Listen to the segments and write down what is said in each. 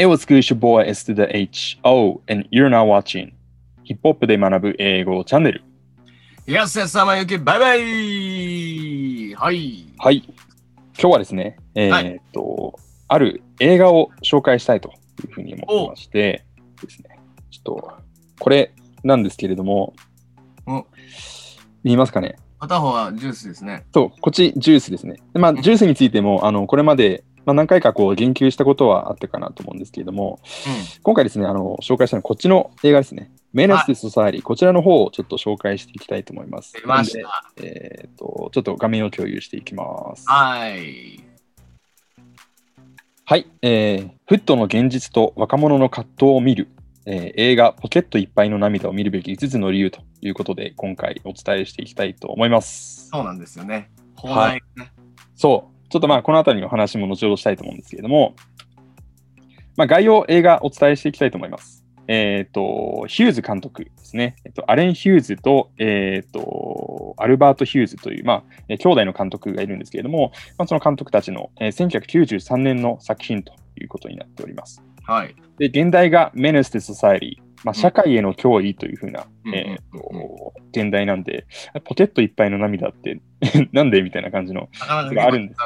It was good your boy S to the H. O and you're now watching ヒップホップで学ぶ英語チャンネル。東安様行き、バイバイはい。はい。今日はですね、えーはいっと、ある映画を紹介したいというふうに思ってましてですね、ちょっと、これなんですけれどもお、見えますかね？片方はジュースですね。そう、こっちジュースですね。でまあ、うんジュースについても、あの、これまで、まあ、何回かこう言及したことはあったかなと思うんですけれども、今回ですね、あの、紹介したのはこっちの映画ですね。メネス・デ・ソサイリー、こちらの方をちょっと紹介していきたいと思います。出まえーっと、ちょっと画面を共有していきます。はい。はい、えーフットの現実と若者の葛藤を見る、えー映画ポケットいっぱいの涙を見るべき5つの理由ということで、今回お伝えしていきたいと思います。そうなんですよね。放はい。そう、ちょっとまあこのあたりの話も後ほどしたいと思うんですけれども、まあ、概要映画お伝えしていきたいと思います。えっ、と、ヒューズ監督ですね。えっと、アレン・ヒューズと、えっ、と、アルバート・ヒューズという、まあ、えー兄弟の監督がいるんですけれども、まあ、その監督たちの、えー1993年の作品ということになっております。はい。で、現代がメネス・テ・ソサエリー、まあ、社会への脅威というふうな、うんえーと現代なんで、ポケットいっぱいの涙って なんでみたいな感じの、があるんです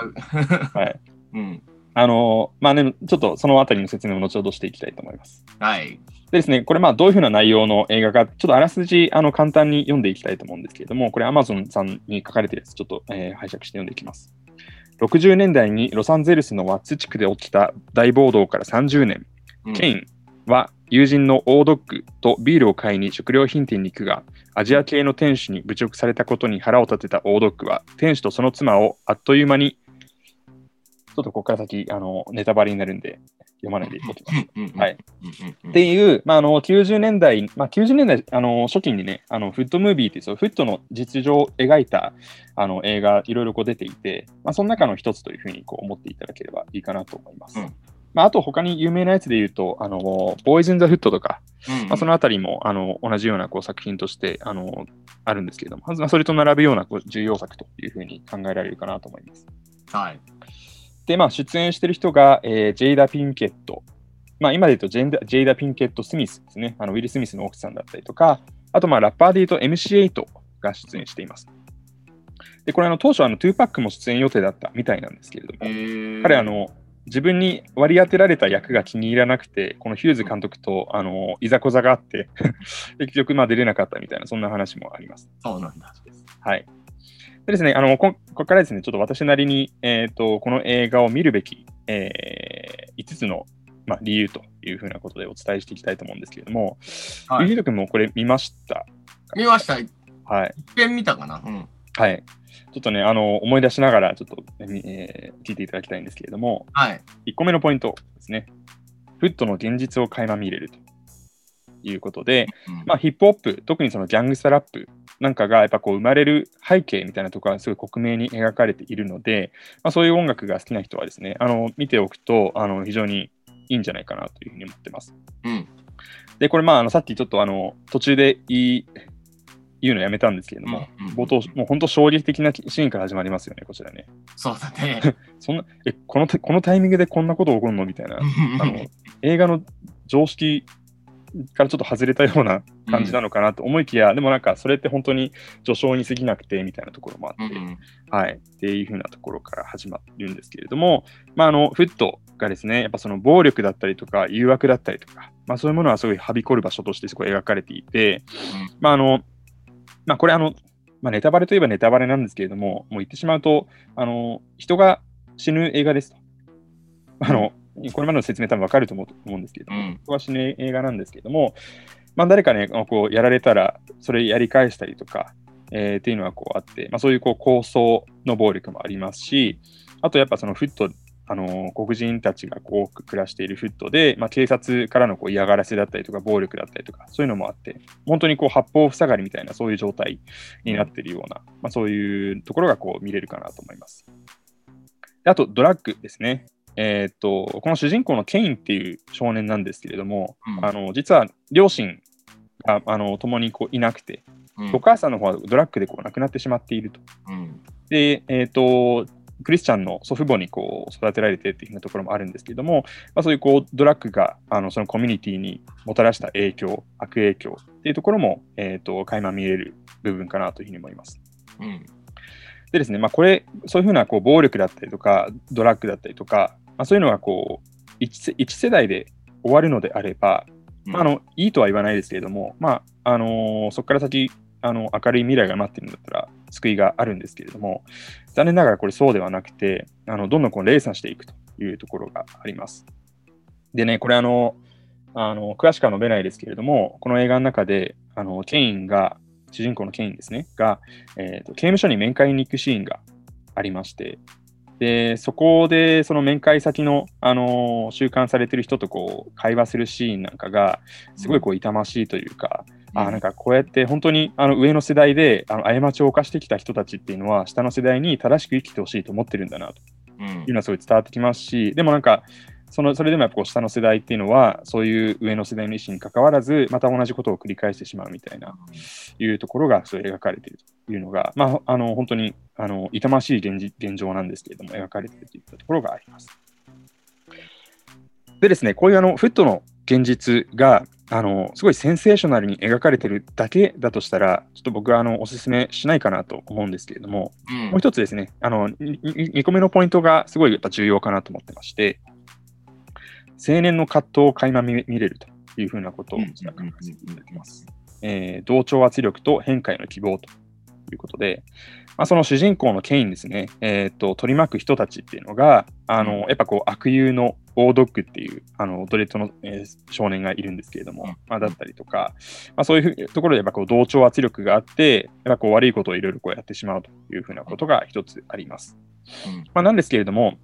す。はい。うん。あのーまあね、ちょっとそのあたりの説明を後ほどしていきたいと思います。はい。でですね、これまあどういうふうな内容の映画か、ちょっとあらすじあの簡単に読んでいきたいと思うんですけれども、これ Amazon さんに書かれてるやつ、ちょっと、えー拝借して読んでいきます。60年代にロサンゼルスのワッツ地区で起きた大暴動から30年、うんケインは友人のオードッグとビールを買いに食料品店に行くが、アジア系の店主に侮辱されたことに腹を立てたオードッグは、店主とその妻をあっという間に、ちょっとここから先、あのネタバレになるんで、読まないでいこうと思います。はい。っていう、まあ、あの90年代、まあ、90年代あの初期にね、あのフットムービーっていう、そうフットの実情を描いたあの映画、いろいろこう出ていて、まあ、その中の一つというふうにこう思っていただければいいかなと思います。うんまあ、あと、他に有名なやつで言うと、あのボーイズ・イン・ザ・フットとか、うんまあ、そのあたりもあの同じようなこう作品としてあのあるんですけれども、まあそれと並ぶようなこう重要作というふうに考えられるかなと思います。はい。で、まあ、出演してる人が、えージェイダ・ピンケット。まあ、今で言うとジェンダジェイダ・ピンケット・スミスですね。あのウィル・スミスの奥さんだったりとか、あと、まあ、ラッパーで言うと MC8 が出演しています。で、これ、あの当初、あの2パックも出演予定だったみたいなんですけれども、えー彼、あの、自分に割り当てられた役が気に入らなくて、このヒューズ監督と、あの、いざこざがあって、結局、まあ、出れなかったみたいな、そんな話もあります。そうなんだ。はい。でですね、あのこここからですね、ちょっと私なりに、えー、とこの映画を見るべき、え5つの、まあ、理由というふうなことでお伝えしていきたいと思うんですけれども、はいゆうひとくんもこれ見ました見ました。一はい。遍見たかな？うん。はい。ちょっとね、あの思い出しながら、ちょっと、えー聞いていただきたいんですけれども、はい。1個目のポイントですね。フットの現実を垣間見れるということで、うんまあ、ヒップホップ、特にそのギャングスタラップなんかがやっぱこう生まれる背景みたいなところがすごい克明に描かれているので、まあ、そういう音楽が好きな人はですね、あの見ておくとあの非常にいいんじゃないかなというふうに思ってます。うん。で、これ、まあ、あのさっきちょっとあの途中で言い言うのやめたんですけれども、うんうん冒頭、もう本当衝撃的なシーンから始まりますよね、こちらね。そうだね。そんなえこのタこのタイミングでこんなこと起こるのみたいな、あの映画の常識からちょっと外れたような感じなのかなと思いきや、でもなんかそれって本当に序章に過ぎなくてみたいなところもあって、うんうん。はい、っていう風なところから始まるんですけれども、まあ、あのフットがですね、やっぱその暴力だったりとか誘惑だったりとか、まあ、そういうものはすごいはびこる場所としてすごい描かれていて、まああのまあ、これあの、まあ、ネタバレといえばネタバレなんですけれども、もう言ってしまうと、あの人が死ぬ映画ですと。あのこれまでの説明多分わかると思う思うんですけれども、うん人が死ぬ映画なんですけれども、まあ、誰かね、こうやられたら、それやり返したりとか、えーっていうのはこうあって、まあ、そういうこう構想の暴力もありますし、あとやっぱそのフット、あのー黒人たちがこう多く暮らしているフットで、まあ、警察からのこう嫌がらせだったりとか、暴力だったりとか、そういうのもあって、本当にこう八方塞がりみたいな、そういう状態になっているような、まあ、そういうところがこう見れるかなと思います。であと、ドラッグですね。えーっと、この主人公のケインっていう少年なんですけれども、うんあの実は両親があの共にこういなくて、うんお母さんの方はドラッグでこう亡くなってしまっていると。うんで、えー、とクリスチャンの祖父母にこう育てられてっていうところもあるんですけども、まあ、そういうこうドラッグがあのそのコミュニティにもたらした影響、悪影響っていうところも、えーと、垣間見える部分かなというふうに思います。うんでですね、まあ、これ、そういうふうなこう暴力だったりとか、ドラッグだったりとか、まあ、そういうのがこう1、1世代で終わるのであれば、まあ、あのいいとは言わないですけれども、まああのー、そこから先あの、明るい未来が待ってるんだったら救いがあるんですけれども、残念ながらこれそうではなくて、あのどんどんこう連鎖していくというところがあります。でね、これあの、あの詳しくは述べないですけれども、この映画の中で、あのケインが、主人公のケインですね、が、えーと、刑務所に面会に行くシーンがありまして、で、そこでその面会先の、あの収監されてる人とこう会話するシーンなんかが、すごいこう痛ましいというか、うん、あなんかこうやって本当にあの上の世代であの過ちを犯してきた人たちっていうのは、下の世代に正しく生きてほしいと思ってるんだなと。いうのはすごい伝わってきますし、でもなんか、そのそれでもやっぱこう下の世代っていうのは、そういう上の世代の意思にかかわらず、また同じことを繰り返してしまうみたいな、いうところがそう描かれているというのが、まあ、あの本当にあの痛ましい現現状なんですけれども、描かれているといったところがあります。でですね、こういうあのフットの現実があのすごいセンセーショナルに描かれてるだけだとしたら、ちょっと僕はあのお勧めしないかなと思うんですけれども、うん、もう一つですね、あの 2, 2個目のポイントがすごいやっぱ重要かなと思ってまして、青年の葛藤を垣間見れるというふうなことを考えさせていただきます。同調圧力と変化への希望ということで、まあ、その主人公のケインですね、えーと、取り巻く人たちっていうのが、あのやっぱこう悪友のオードッグっていうあのドレッドの、えー、少年がいるんですけれども、まあ、だったりとか、まあ、そういうところでやっぱこう同調圧力があって、やっぱこう悪いことをいろいろこうやってしまうというふうなことが一つあります。まあ、なんですけれども、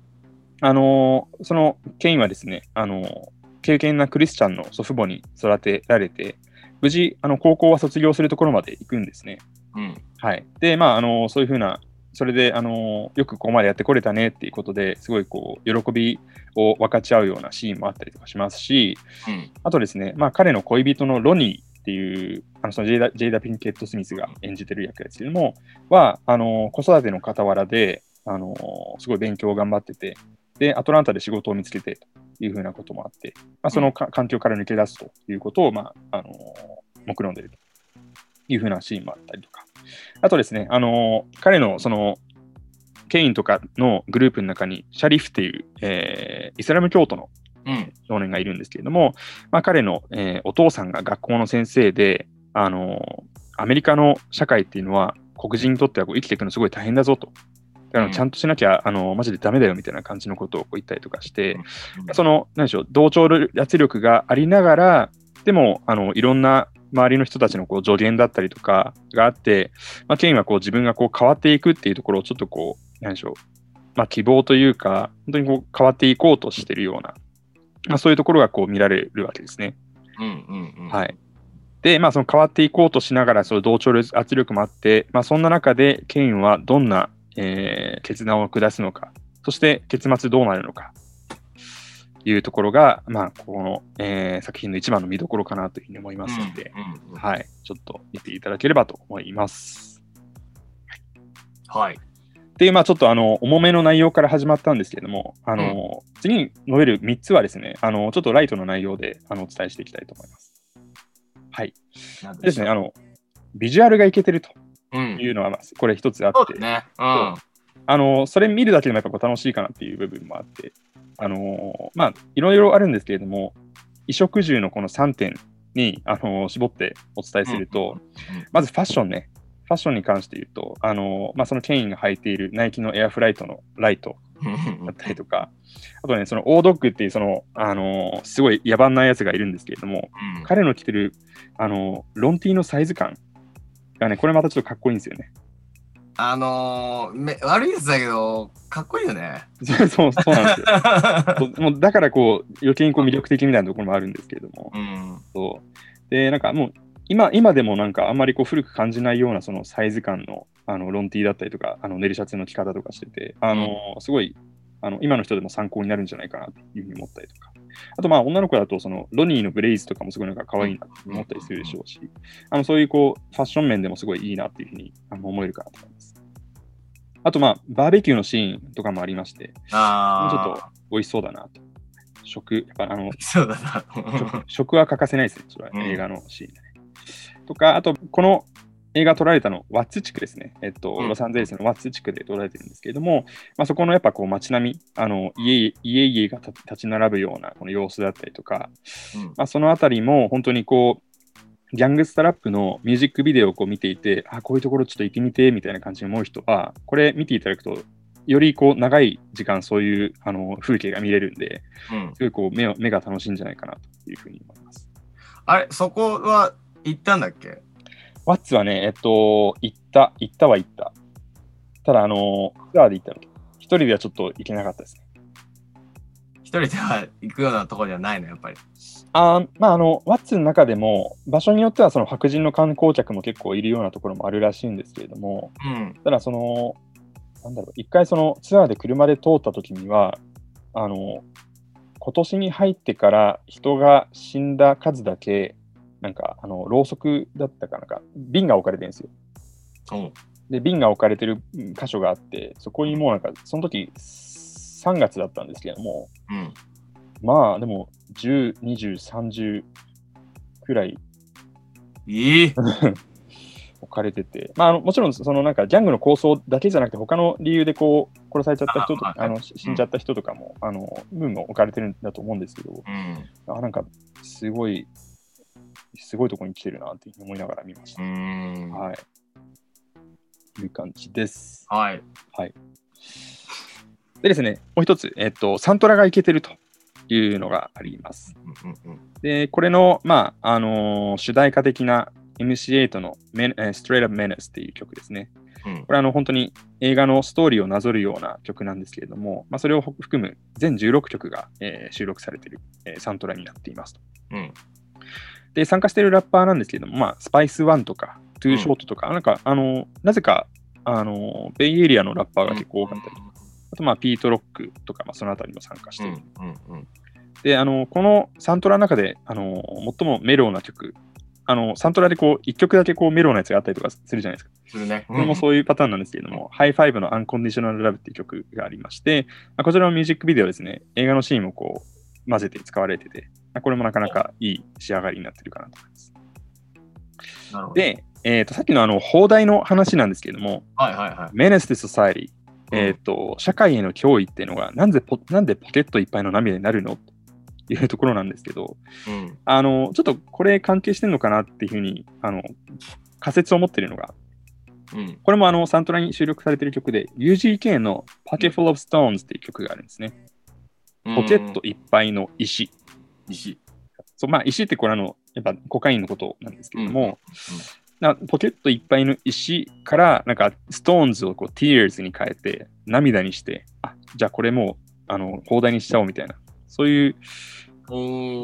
あのそのケインはですね、あの経験なクリスチャンの祖父母に育てられて、無事、あの高校は卒業するところまで行くんですね。うん、はい。で、まあ、あのそういうふうな、それで、あのよくここまでやってこれたねっていうことですごいこう喜びを分かち合うようなシーンもあったりとかしますし、うん、あとですね、まあ、彼の恋人のロニーっていう、あのそのジェイダ・ジェイダピンケット・スミスが演じてる役ですけども、は、あの子育ての傍らで、あのすごい勉強を頑張ってて、で、アトランタで仕事を見つけてというふうなこともあって、まあ、その環境から抜け出すということを、まあ、あの目論んでいるというふうなシーンもあったりとか。あとですね、あの彼のそのケインとかのグループの中にシャリフっていう、えー、イスラム教徒の少年がいるんですけれども、うん、まあ、彼の、えー、お父さんが学校の先生で、あのアメリカの社会っていうのは黒人にとってはこう生きていくのすごい大変だぞと。あのちゃんとしなきゃ、あのマジでダメだよみたいな感じのことをこう言ったりとかして、その、何でしょう、同調圧力がありながら、でも、あのいろんな周りの人たちのこう助言だったりとかがあって、まあ、ケインはこう自分がこう変わっていくっていうところをちょっとこう、何でしょう、まあ、希望というか、本当にこう変わっていこうとしてるような、まあ、そういうところがこう見られるわけですね。うんうんうん、はい。で、まあ、その変わっていこうとしながら、その同調圧力もあって、まあ、そんな中で、ケインはどんなえー、決断を下すのか、そして結末どうなるのか、いうところが、まあ、この、えー、作品の一番の見どころかなというふうに思いますので、うんうんうん、はい、ちょっと見ていただければと思います。はい。で、まあ、ちょっとあの重めの内容から始まったんですけれども、あの、うん、次に述べる3つはですね、あのちょっとライトの内容であのお伝えしていきたいと思います。はい。ですね、あの、ビジュアルがいけてるというのは、これ一つあって、ね。うん、あのそれ見るだけでもやっぱ楽しいかなっていう部分もあって、あのまあ、いろいろあるんですけれども、衣食住のこの3点に、あの絞ってお伝えすると、まずファッションね、ファッションに関して言うと、あのまあ、そのケインが履いているナイキのエアフライトのライトだったりとか、あとね、そのオードッグっていう、その、あのすごい野蛮なやつがいるんですけれども、うん、彼の着てる、あのロンティーのサイズ感がね、これまたちょっとかっこいいんですよね。あのー、め悪いやつだけど、かっこいいよね。そうそうなんですよ。もうだからこう、余計にこう魅力的みたいなところもあるんですけれども。うん、そうで、なんかもう、今今でもなんかあんまりこう古く感じないようなそのサイズ感のあのロンティーだったりとか、あのネルシャツの着方とかしてて、あのー、すごいあの今の人でも参考になるんじゃないかなというふうに思ったりとか。あとまあ女の子だとそのロニーのブレイズとかもすごいなんか可愛いなと思ったりするでしょうし、あのそういうこうファッション面でもすごいいいなっていうふうに思えるかなと思います。あと、まあ、バーベキューのシーンとかもありまして、ああ。ちょっと美味しそうだなと。食、やっぱあの、そうだな。食食は欠かせないですね、それはうん映画のシーンでね。とか、あと、この映画撮られたの、ワッツ地区ですね。えっと、うんロサンゼルスのワッツ地区で撮られてるんですけれども、まあ、そこのやっぱこう街並み、あの家家々がた立ち並ぶようなこの様子だったりとか、うんまあ、そのあたりも本当にこう、ギャングスタラップのミュージックビデオをこう見ていて、あ、こういうところちょっと行ってみてみたいな感じに思う人は、これ見ていただくと、よりこう長い時間そういうあの風景が見れるんで、うんすごいこう目を目が楽しいんじゃないかなというふうに思います。あれ、そこは行ったんだっけ？ワッツはね、えっと、行った、行ったは行った。ただ、あの、ツアーで行ったの。一人ではちょっと行けなかったですね。一人では行くようなところではないの、やっぱり。あーまあ、あの、ワッツの中でも、場所によってはその白人の観光客も結構いるようなところもあるらしいんですけれども、うん。ただ、その、なんだろう、一回そのツアーで車で通った時には、あの、今年に入ってから人が死んだ数だけ、なんか、あの、ろうそくだったかなんか、瓶が置かれてるんですよ。うん。で、瓶が置かれてるうん箇所があって、そこにもうなんか、その時3月だったんですけれども、うん。まあ、でも、10、20、30くらいいい。置かれてて、まあ、あのもちろん、そのなんか、ギャングの構想だけじゃなくて、他の理由でこう、殺されちゃった人とか、あのし死んじゃった人とかも、あの、分も置かれてるんだと思うんですけど、うん。あなんか、すごい、すごいとこに来てるなって思いながら見ましうた。ん。はい。という感じです。はい。でですね、もう一つ、えっと、サントラがいけてるというのがあります。うんうんうん。で、これの、まあ、あのー主題歌的な MC8 の Straight Up Menace っていう曲ですね。うんこれはあの本当に映画のストーリーをなぞるような曲なんですけれども、まあ、それを含む全16曲が、えー収録されている、えーサントラになっていますと。うん。で、参加しているラッパーなんですけれども、まあ、 Spice 1とか、 Too Short とか、なんか、あの、なぜか、あの、ベイエリアのラッパーが結構多かったり、あと、まあ、 Pete Rock とか、まあ、そのあたりも参加している。うんうんうん。で、あの、このサントラの中で、あの、最もメロウな曲、あの、サントラでこう、一曲だけこう、メロウなやつがあったりとかするじゃないですか。するね。これもそういうパターンなんですけれども、 Hi-Five の Unconditional Love っていう曲がありまして、まあこちらのミュージックビデオですね、映画のシーンもこう、混ぜて使われてて、まあこれもなかなかいい仕上がりになってるかなと思います。なるほど。で、えー、とさっきのあの放題の話なんですけれども、はいはいはい。メネス・テ・ソサイティ、えーと、社会への脅威っていうのがなんでポ、なんでポケットいっぱいの涙になるの？っていうところなんですけど、うん。あのちょっとこれ関係してるのかなっていうふうにあの仮説を持ってるのが、うん。これもあのサントラに収録されてる曲で、UGK の Pocket Full of Stones っていう曲があるんですね。ポケットいっぱいの石。石。そうまあ、石ってこれあの、やっぱコカインのことなんですけれども、うんうんなポケットいっぱいの石から、なんか、ストーンズをこう、tears に変えて、涙にして、あ、じゃあこれもう、あの、放題にしちゃおうみたいな、そういう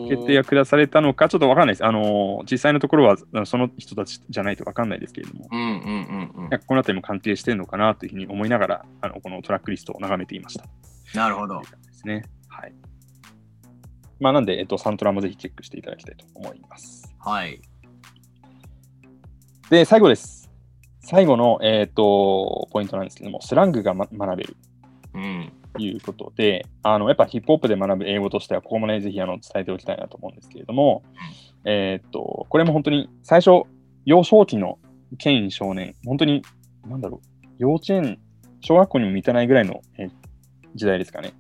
決定が下されたのか、ちょっとわかんないです。あの、実際のところは、その人たちじゃないとわかんないですけれども、うんうんうんうん。なんかこのあたりも関係してるのかなというふうに思いながら、あの、このトラックリストを眺めていました。なるほどですね。はい。まあ、なんで、えっと、サントラもぜひチェックしていただきたいと思います。はい。で、最後です。最後の、えっと、ポイントなんですけども、スラングが、ま、学べるうん。ということで、あの、やっぱヒップホップで学ぶ英語としては、ここもね、ぜひあの伝えておきたいなと思うんですけれども、えっと、これも本当に最初、幼少期のケイン少年、本当に、なんだろう、幼稚園、小学校にも満たないぐらいの、えー時代ですかね、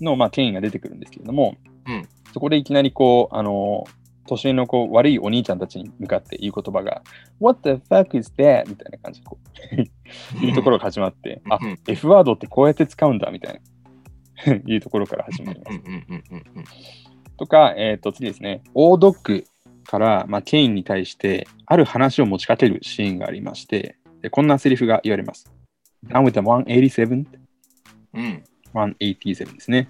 の、まあ、ケインが出てくるんですけれども、うんそこでいきなりこう、あの、年上のこう悪いお兄ちゃんたちに向かって言う言葉が、What the fuck is that? みたいな感じでこう いうところが始まって、あうん、F ワードってこうやって使うんだみたいな いうところから始まります。とか、えっ、と、次ですね、オードッグから、まあ、ケインに対して、ある話を持ちかけるシーンがありまして、でこんなセリフが言われます。Down with the 187? うん。187ですね。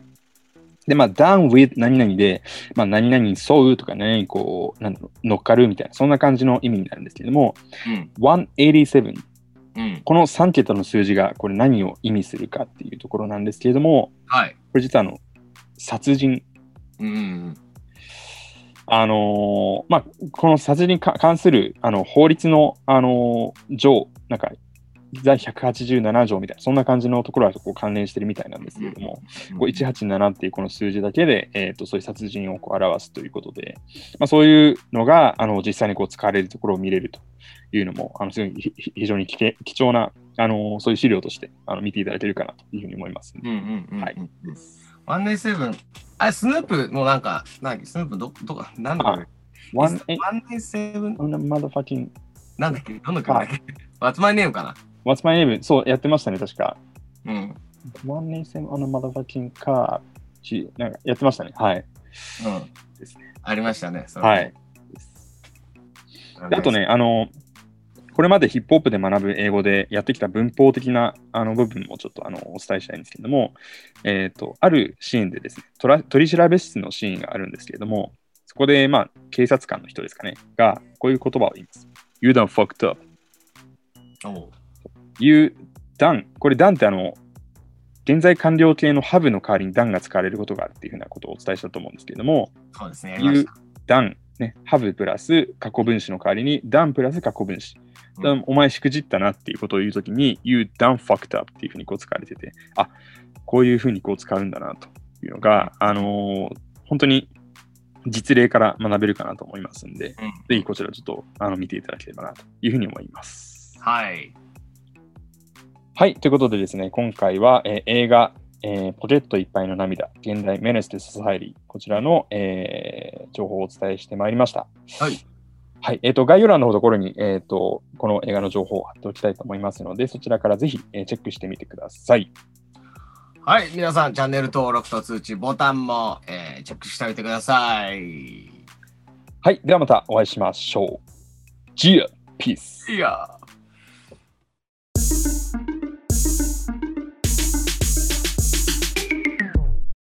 で、まあ、down with 何々で、まあ、何々に沿うとか、何々にこう、なんだろう、乗っかるみたいな、そんな感じの意味になるんですけれども、うん。187、うん。この3桁の数字が、これ何を意味するかっていうところなんですけれども、はい。これ実はあの、殺人うんうんあのーまあ、この殺人にか関するあの法律の、あのー上、なんか在187条みたいな、そんな感じのところはこう関連してるみたいなんですけれども、こう187っていうこの数字だけで、えー、とそういう殺人をこう表すということで、まあ、そういうのがあの実際にこう使われるところを見れるというのも、あのすごいひ非常に貴貴重なあのそういう資料としてあの見ていただけるかなというふうに思います、うんうんうんうん。はい。ワンデイセブン。あれ、スヌープもなんか、なんスヌープど、どこ、なんだっけ？ワン、デイセブン？なんだっけ？どの曲だっけ ?What's my name かな？What's my name? そう、やってましたね、確か。うん。One nation on a motherfucking car. しなんかやってましたね。はい。うん。ですね。ありましたね。はい。。であと。ね、あの、これまでヒップホップで学ぶ英語でやってきた文法的なあの部分もちょっとあのお伝えしたいんですけれども、えっ、と、あるシーンでですねトラ、取り調べ室のシーンがあるんですけれども、そこで、まあ、警察官の人ですかね、が、こういう言葉を言います。You done fucked up. おう You done. これ done ってあの、現在完了形の have の代わりに done が使われることがあるっていうふうなことをお伝えしたと思うんですけれども、そうですね。やりまし You done ね、have プラス過去分詞の代わりに done プラス過去分詞。うんだお前しくじったなっていうことを言うときに You done fucked up っていうふうにこう使われてて、あこういうふうにこう使うんだなというのが、あのー本当に実例から学べるかなと思いますんで、た。うんぜひこちらちょっとあの見ていただければなというふうに思います。はい。はい、ということでですね、今回は、えー映画、えーポケットいっぱいの涙、現代メネステス・ソサイリー、こちらの、えー情報をお伝えしてまいりました。はい。はい、えっ、と、概要欄のところに、えっ、と、この映画の情報を貼っておきたいと思いますので、そちらからぜひ、えーチェックしてみてください。はい。皆さん、チャンネル登録と通知ボタンも、えーチェックしておいてください。はい、ではまたお会いしましょう。ジア、ピース。